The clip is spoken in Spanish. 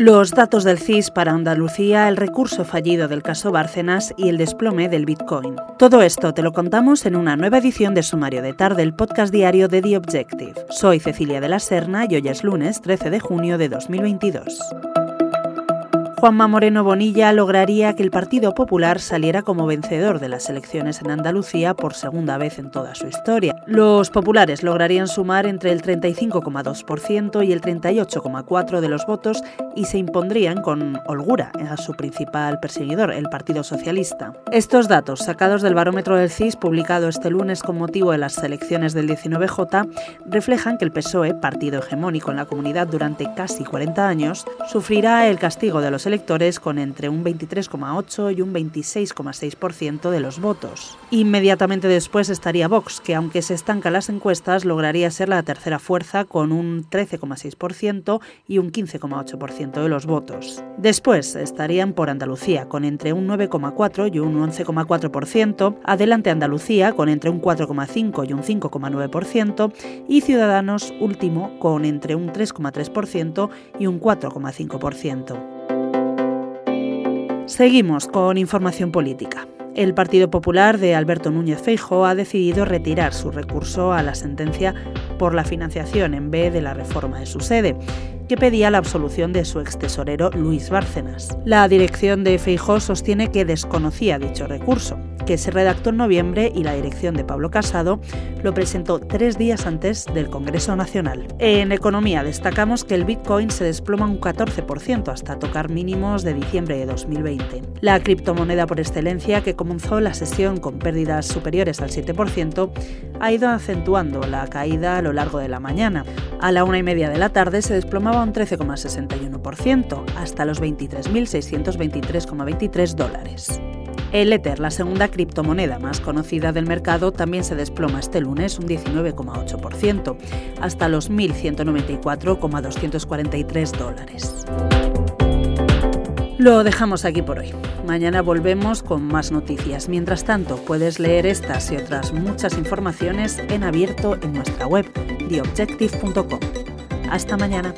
Los datos del CIS para Andalucía, el recurso fallido del caso Bárcenas y el desplome del Bitcoin. Todo esto te lo contamos en una nueva edición de Sumario de Tarde, el podcast diario de The Objective. Soy Cecilia de la Serna y hoy es lunes 13 de junio de 2022. Juanma Moreno Bonilla lograría que el Partido Popular saliera como vencedor de las elecciones en Andalucía por segunda vez en toda su historia. Los populares lograrían sumar entre el 35,2% y el 38,4% de los votos y se impondrían con holgura a su principal perseguidor, el Partido Socialista. Estos datos, sacados del barómetro del CIS publicado este lunes con motivo de las elecciones del 19J, reflejan que el PSOE, partido hegemónico en la comunidad durante casi 40 años, sufrirá el castigo de los electores con entre un 23,8 y un 26,6% de los votos. Inmediatamente después estaría Vox, que aunque se estanca las encuestas, lograría ser la tercera fuerza con un 13,6% y un 15,8% de los votos. Después estarían por Andalucía, con entre un 9,4 y un 11,4%, adelante Andalucía, con entre un 4,5 y un 5,9%, y Ciudadanos último, con entre un 3,3% y un 4,5%. Seguimos con información política. El Partido Popular de Alberto Núñez Feijóo ha decidido retirar su recurso a la sentencia por la financiación en B de la reforma de su sede que pedía la absolución de su ex tesorero Luis Bárcenas. La dirección de Feijó sostiene que desconocía dicho recurso, que se redactó en noviembre y la dirección de Pablo Casado lo presentó tres días antes del Congreso Nacional. En economía destacamos que el Bitcoin se desploma un 14% hasta tocar mínimos de diciembre de 2020. La criptomoneda por excelencia, que comenzó la sesión con pérdidas superiores al 7%, ha ido acentuando la caída a lo largo de la mañana. A la una y media de la tarde se desplomaba un 13,61%, hasta los 23.623,23 dólares. El Ether, la segunda criptomoneda más conocida del mercado, también se desploma este lunes un 19,8%, hasta los 1.194,243 dólares. Lo dejamos aquí por hoy. Mañana volvemos con más noticias. Mientras tanto, puedes leer estas y otras muchas informaciones en abierto en nuestra web, theobjective.com. Hasta mañana.